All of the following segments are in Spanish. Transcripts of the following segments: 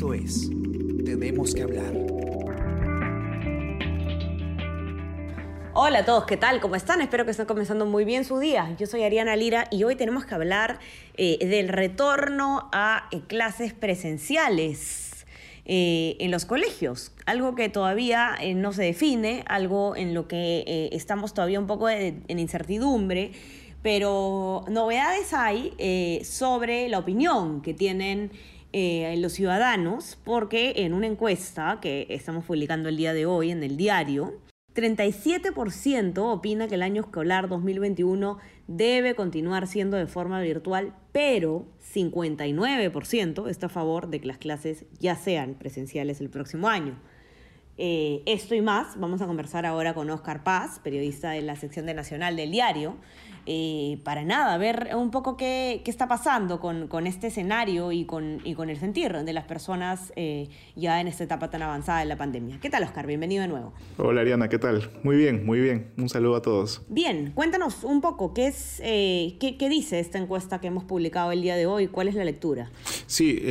Esto es Tenemos que hablar. Hola a todos, ¿qué tal? ¿Cómo están? Espero que estén comenzando muy bien su día. Yo soy Ariana Lira y hoy tenemos que hablar eh, del retorno a eh, clases presenciales eh, en los colegios. Algo que todavía no se define, algo en lo que estamos todavía un poco en incertidumbre, pero novedades hay sobre la opinión que tienen eh, los ciudadanos, porque en una encuesta que estamos publicando el día de hoy en el diario, 37% opina que el año escolar 2021 debe continuar siendo de forma virtual, pero 59% está a favor de que las clases ya sean presenciales el próximo año. Eh, esto y más vamos a conversar ahora con Oscar Paz, periodista de la sección de Nacional del diario, eh, para nada, ver un poco qué, qué está pasando con, con, este escenario y con, y con el sentir de las personas eh, ya en esta etapa tan avanzada de la pandemia. ¿Qué tal, Oscar? Bienvenido de nuevo. Hola, Ariana, ¿qué tal? Muy bien, muy bien. Un saludo a todos. Bien, cuéntanos un poco, ¿qué, es, qué, qué dice esta encuesta que hemos publicado el día de hoy? ¿Cuál es la lectura? Sí,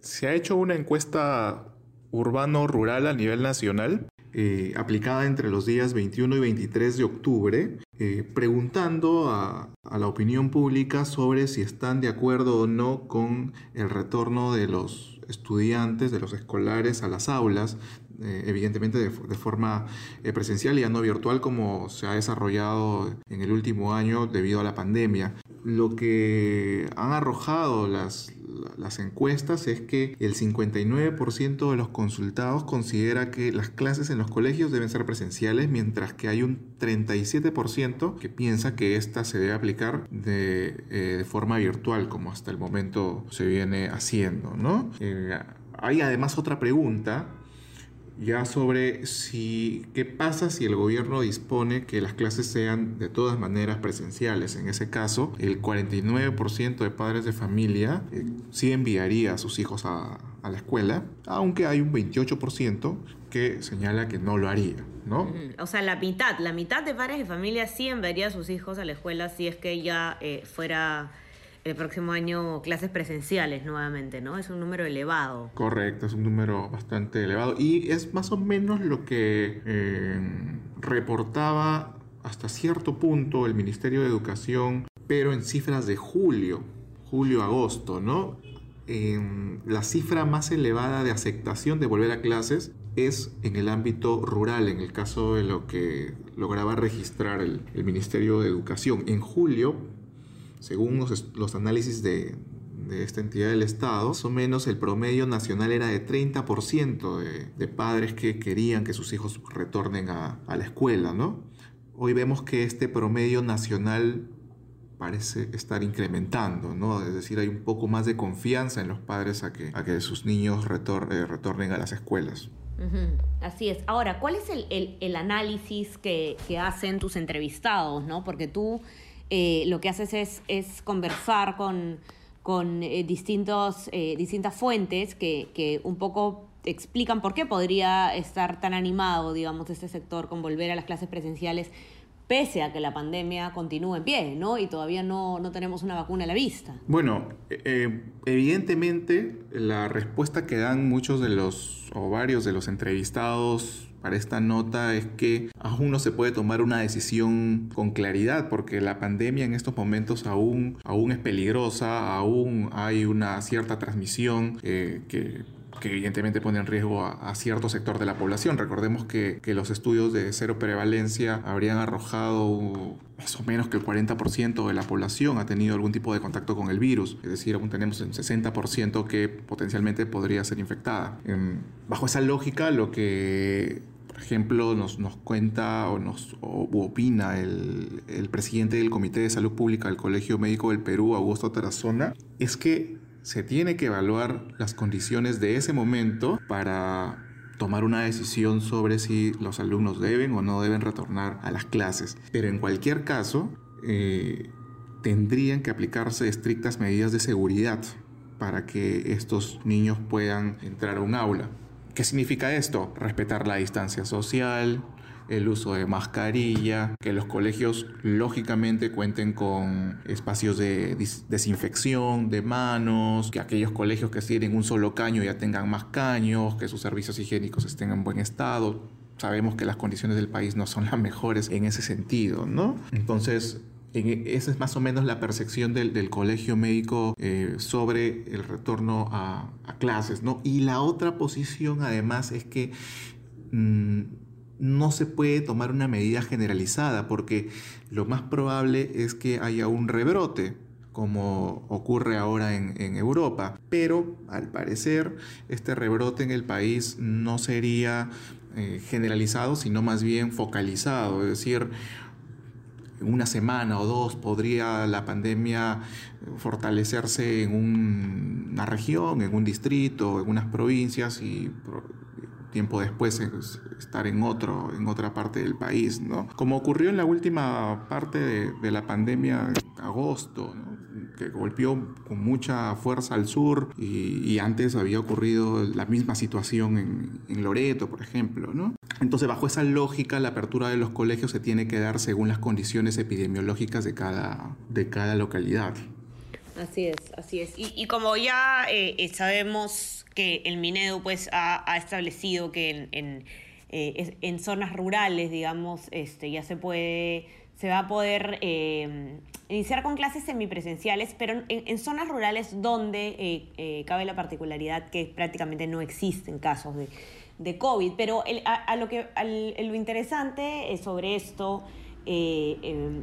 se ha hecho una encuesta urbano-rural a nivel nacional, eh, aplicada entre los días 21 y 23 de octubre, eh, preguntando a, la opinión pública sobre si están de acuerdo o no con el retorno de los estudiantes, de los escolares a las aulas, eh, evidentemente de, de forma presencial y ya no virtual como se ha desarrollado en el último año debido a la pandemia. Lo que han arrojado las, las encuestas es que el 59% de los consultados considera que las clases en los colegios deben ser presenciales, mientras que hay un 37% que piensa que esta se debe aplicar de, eh, forma virtual, como hasta el momento se viene haciendo. ¿no? Eh, hay además otra pregunta ya sobre si qué pasa si el gobierno dispone que las clases sean de todas maneras presenciales. En ese caso, el 49% de padres de familia eh, sí enviaría a sus hijos a, la escuela, aunque hay un 28% que señala que no lo haría. ¿no? O sea, la mitad, la mitad de padres de familia sí enviaría a sus hijos a la escuela si es que ya eh, fuera el próximo año clases presenciales nuevamente, ¿no? Es un número elevado. Correcto, es un número bastante elevado y es más o menos lo que eh, reportaba hasta cierto punto el Ministerio de Educación, pero en cifras de julio, julio-agosto, ¿no? la cifra más elevada de aceptación de volver a clases es en el ámbito rural, en el caso de lo que lograba registrar el, el Ministerio de Educación. En julio según los, análisis de, esta entidad del Estado, más o menos el promedio nacional era de 30% de, padres que querían que sus hijos retornen a, la escuela, ¿no? Hoy vemos que este promedio nacional parece estar incrementando, ¿no? Es decir, hay un poco más de confianza en los padres a que, a que sus niños eh, retornen a las escuelas. Así es. Ahora, ¿cuál es el, análisis que, que, hacen tus entrevistados, no? Porque tú eh, lo que haces es, conversar con, eh, distintos, eh, distintas fuentes que, un poco explican por qué podría estar tan animado, digamos, este sector con volver a las clases presenciales, pese a que la pandemia continúe en pie, ¿no? Y todavía no, no tenemos una vacuna a la vista. Bueno, evidentemente la respuesta que dan muchos de los, o varios de los entrevistados para esta nota es que aún no se puede tomar una decisión con claridad porque la pandemia en estos momentos aún, aún es peligrosa, aún hay una cierta transmisión eh, que que evidentemente pone en riesgo a, cierto sector de la población. Recordemos que, que, los estudios de cero prevalencia habrían arrojado más o menos que el 40% de la población ha tenido algún tipo de contacto con el virus, es decir, aún tenemos un 60% que potencialmente podría ser infectada. Em, bajo esa lógica, lo que ejemplo, nos, nos cuenta o nos opina el, el, presidente del Comité de Salud Pública del Colegio Médico del Perú, Augusto Tarazona, es que se tiene que evaluar las condiciones de ese momento para tomar una decisión sobre si los alumnos deben o no deben retornar a las clases. Pero en cualquier caso, eh, tendrían que aplicarse estrictas medidas de seguridad para que estos niños puedan entrar a un aula. ¿Qué significa esto? Respetar la distancia social, el uso de mascarilla, que los colegios lógicamente cuenten con espacios de desinfección de manos, que aquellos colegios que tienen un solo caño ya tengan más caños, que sus servicios higiénicos estén en buen estado. Sabemos que las condiciones del país no son las mejores en ese sentido, ¿no? Entonces, esa es más o menos la percepción del, colegio médico eh, sobre el retorno a, clases, ¿no? Y la otra posición, además, es que mm, no se puede tomar una medida generalizada, porque lo más probable es que haya un rebrote como ocurre ahora en, Europa. Pero al parecer este rebrote en el país no sería eh, generalizado, sino más bien focalizado. Es decir, una semana o dos podría la pandemia fortalecerse en una región, en un distrito, en unas provincias y tiempo después estar en, otro, en otra parte del país, ¿no? Como ocurrió en la última parte de, la pandemia, agosto, que golpeó con mucha fuerza al sur y, antes había ocurrido la misma situación en, Loreto, por ejemplo, ¿no? Entonces, bajo esa lógica, la apertura de los colegios se tiene que dar según las condiciones epidemiológicas de cada, de cada localidad. Así es, así es. Y, como ya eh, eh, sabemos que el Minedu pues ha, establecido que en, eh, en, zonas rurales, digamos, este, ya se puede, se va a poder iniciar con clases semipresenciales, pero en, zonas rurales donde cabe la particularidad que prácticamente no existen casos de, de COVID. Pero a, lo que lo interesante sobre esto,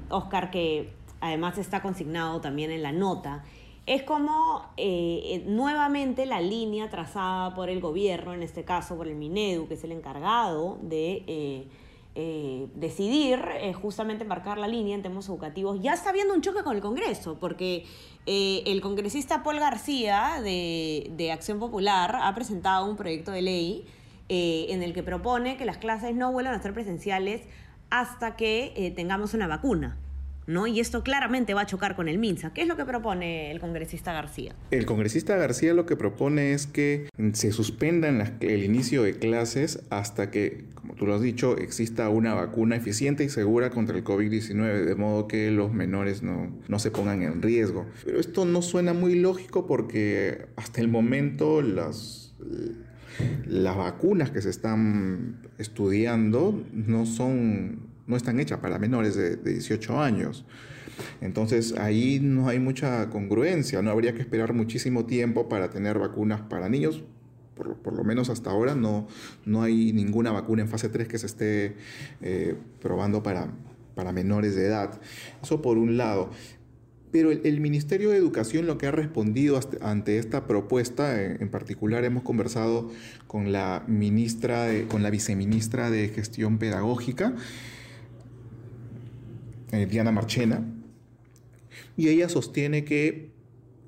Oscar, que además está consignado también en la nota, es como eh, nuevamente la línea trazada por el gobierno, en este caso por el Minedu, que es el encargado de eh, eh, decidir justamente marcar la línea en temas educativos, ya está habiendo un choque con el Congreso, porque el congresista Paul García de, de, Acción Popular ha presentado un proyecto de ley en el que propone que las clases no vuelvan a ser presenciales hasta que tengamos una vacuna. ¿No? Y esto claramente va a chocar con el MINSA. ¿Qué es lo que propone el congresista García? El congresista García lo que propone es que se suspendan el inicio de clases hasta que, como tú lo has dicho, exista una vacuna eficiente y segura contra el COVID-19, de modo que los menores no, no se pongan en riesgo. Pero esto no suena muy lógico porque hasta el momento las las vacunas que se están estudiando no son no están hechas para menores de, 18 años. Entonces ahí no hay mucha congruencia, no habría que esperar muchísimo tiempo para tener vacunas para niños. Por, lo menos hasta ahora no, no hay ninguna vacuna en fase 3 que se esté eh, probando para, para menores de edad. Eso por un lado. Pero el, Ministerio de Educación lo que ha respondido ante esta propuesta, en, particular hemos conversado con la ministra, con la viceministra de Gestión Pedagógica, eh, Diana Marchena, y ella sostiene que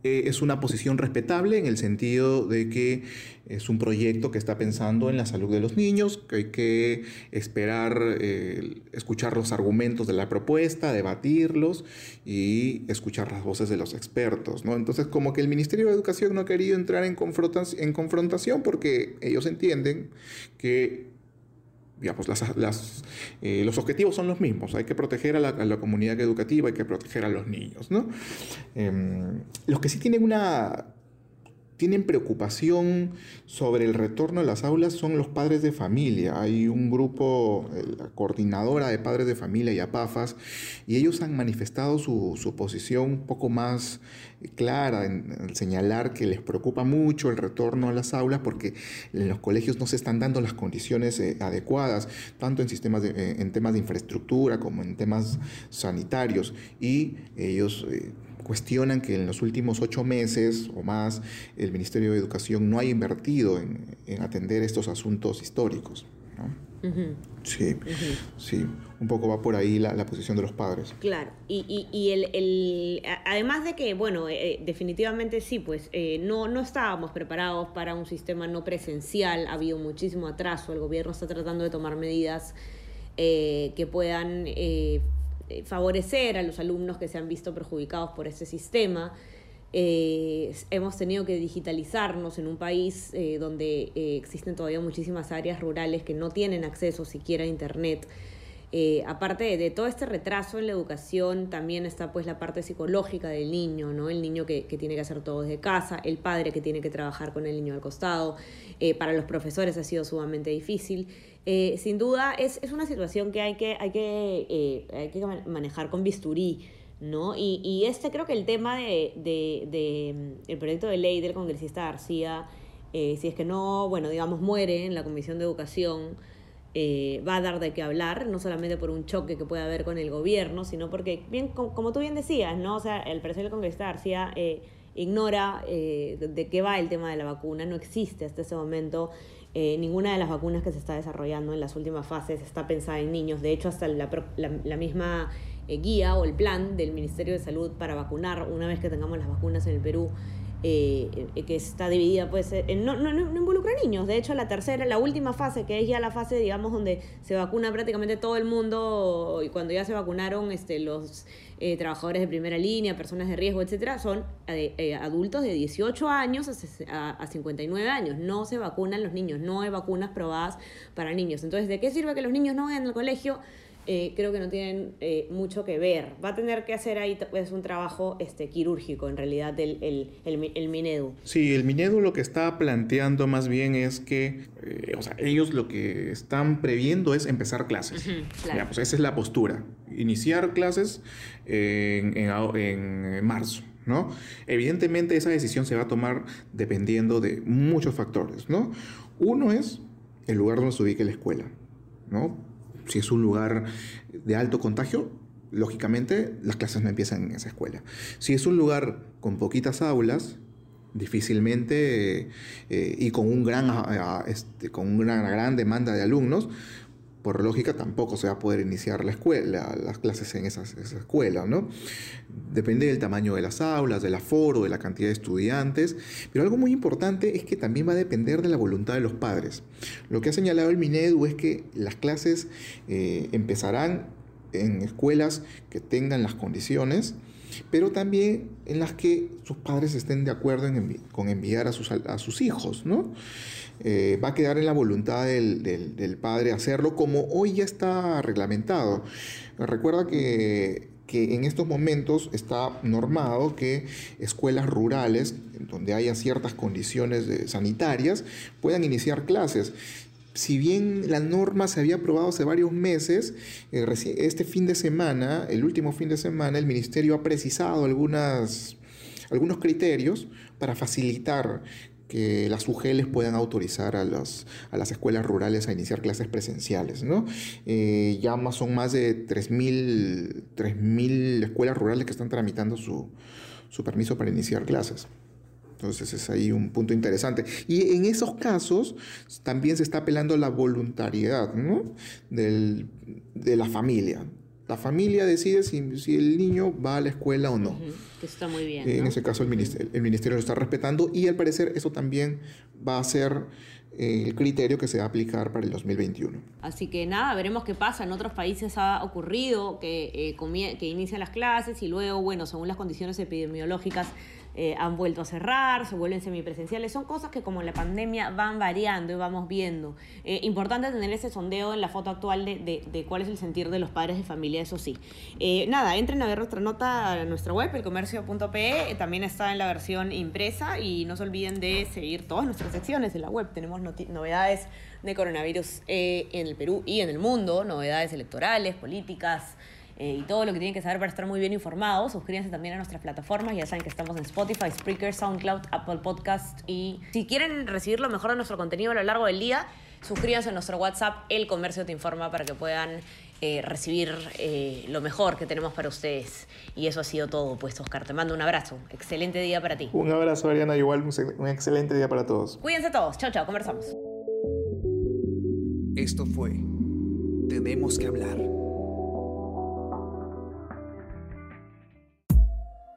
eh, es una posición respetable en el sentido de que es un proyecto que está pensando en la salud de los niños, que hay que esperar, eh, escuchar los argumentos de la propuesta, debatirlos y escuchar las voces de los expertos. ¿no? Entonces, como que el Ministerio de Educación no ha querido entrar en, en confrontación porque ellos entienden que las, eh, los objetivos son los mismos. Hay que proteger a la, comunidad educativa, hay que proteger a los niños. ¿no? Em, los que sí tienen una tienen preocupación sobre el retorno a las aulas son los padres de familia. Hay un grupo, eh, la coordinadora de padres de familia y APAFAS, y ellos han manifestado su, su posición un poco más clara en, señalar que les preocupa mucho el retorno a las aulas porque en los colegios no se están dando las condiciones eh, adecuadas, tanto en, sistemas eh, en temas de infraestructura como en temas sanitarios. Y ellos cuestionan que en los últimos ocho meses o más el Ministerio de Educación no ha invertido en, atender estos asuntos históricos. Sí, sí, un poco va por ahí la, posición de los padres. Claro, y, y, el, además de que, bueno, eh, definitivamente sí, pues eh, no, no estábamos preparados para un sistema no presencial, ha habido muchísimo atraso, el gobierno está tratando de tomar medidas eh, que puedan eh, favorecer a los alumnos que se han visto perjudicados por este sistema. eh, hemos tenido que digitalizarnos en un país eh, donde eh, existen todavía muchísimas áreas rurales que no tienen acceso siquiera a Internet. Aparte de, todo este retraso en la educación, también está pues la parte psicológica del niño, ¿no? El niño que, que tiene que hacer todo desde casa, el padre que tiene que trabajar con el niño al costado. para los profesores ha sido sumamente difícil. sin duda es, es, una situación que hay que, hay que, hay que manejar con bisturí. ¿no? Y, y, este creo que el tema de, de, mm, el proyecto de ley del congresista García, eh, si es que no, bueno, digamos, muere en la Comisión de Educación, eh, va a dar de qué hablar, no solamente por un choque que pueda haber con el gobierno, sino porque, bien, como, tú bien decías, ¿no? O sea, el presidente del congresista García eh, ignora de qué va el tema de la vacuna, no existe hasta ese momento ninguna de las vacunas que se está desarrollando en las últimas fases está pensada en niños. De hecho, hasta la, la misma eh, guía o el plan del Ministerio de Salud para vacunar una vez que tengamos las vacunas en el Perú. Eh, eh, que está dividida, pues, no, no, no, involucra niños. De hecho, la tercera, la última fase, que es ya la fase, digamos, donde se vacuna prácticamente todo el mundo, y cuando ya se vacunaron este, los trabajadores de primera línea, personas de riesgo, etcétera, son adultos de 18 años a, a, 59 años. No se vacunan los niños, no hay vacunas probadas para niños. Entonces, ¿de qué sirve que los niños no vayan al colegio? Eh, creo que no tienen eh, mucho que ver. Va a tener que hacer ahí pues, un trabajo este, quirúrgico, en realidad, el, el, el, Minedu. Sí, el Minedu lo que está planteando más bien es que, eh, o sea, ellos lo que están previendo es empezar clases. pues esa es la postura, iniciar clases en, en, en marzo. ¿No? Evidentemente esa decisión se va a tomar dependiendo de muchos factores, ¿no? Uno es el lugar donde se ubique la escuela, ¿no? Si es un lugar de alto contagio, lógicamente las clases no empiezan en esa escuela. Si es un lugar con poquitas aulas, difícilmente eh, y este, con una gran demanda de alumnos, por lógica tampoco se va a poder iniciar la escuela, las clases en esa escuela, ¿no? Depende del tamaño de las aulas, del aforo, de la cantidad de estudiantes, pero algo muy importante es que también va a depender de la voluntad de los padres. Lo que ha señalado el Minedu es que las clases eh, empezarán en escuelas que tengan las condiciones, pero también en las que sus padres estén de acuerdo con enviar a sus, a sus hijos, ¿no? Eh, va a quedar en la voluntad del, padre hacerlo como hoy ya está reglamentado. Recuerda que, en estos momentos está normado que escuelas rurales, donde haya ciertas condiciones sanitarias, puedan iniciar clases si bien la norma se había aprobado hace varios meses, eh, este fin de semana, el último fin de semana, el ministerio ha precisado algunas, algunos criterios para facilitar que las UGELs puedan autorizar a, las, a las escuelas rurales a iniciar clases presenciales. ¿no? Eh, ya más, son más de 3.000 escuelas rurales que están tramitando su, su permiso para iniciar clases. Entonces es ahí un punto interesante. Y en esos casos también se está apelando a la voluntariedad ¿no? Del, de la familia. La familia decide si, si, el niño va a la escuela o no. está muy bien. En ese caso el ministerio, el ministerio lo está respetando y al parecer eso también va a ser eh, el criterio que se va a aplicar para el 2021. Así que nada, veremos qué pasa. En otros países ha ocurrido que, eh, que inician las clases y luego, bueno, según las condiciones epidemiológicas, eh, han vuelto a cerrar, se vuelven semipresenciales. Son cosas que como la pandemia van variando y vamos viendo. Eh, importante tener ese sondeo en la foto actual de, cuál es el sentir de los padres de familia, eso sí. Eh, nada, entren a ver nuestra nota a nuestra web, elcomercio.pe, también está en la versión impresa y no se olviden de seguir todas nuestras secciones en la web. Tenemos novedades de coronavirus en el Perú y en el mundo, novedades electorales, políticas. Eh, y todo lo que tienen que saber para estar muy bien informados. Suscríbanse también a nuestras plataformas. Ya saben que estamos en Spotify, Spreaker, SoundCloud, Apple Podcast. Y si quieren recibir lo mejor de nuestro contenido a lo largo del día, suscríbanse a nuestro WhatsApp, El Comercio Te Informa, para que puedan eh, recibir eh, lo mejor que tenemos para ustedes. Y eso ha sido todo, pues, Oscar. Te mando un abrazo. Excelente día para ti. Un abrazo, Ariana. Igual un excelente día para todos. Cuídense todos. Chao, chao. Conversamos. Esto fue Tenemos que hablar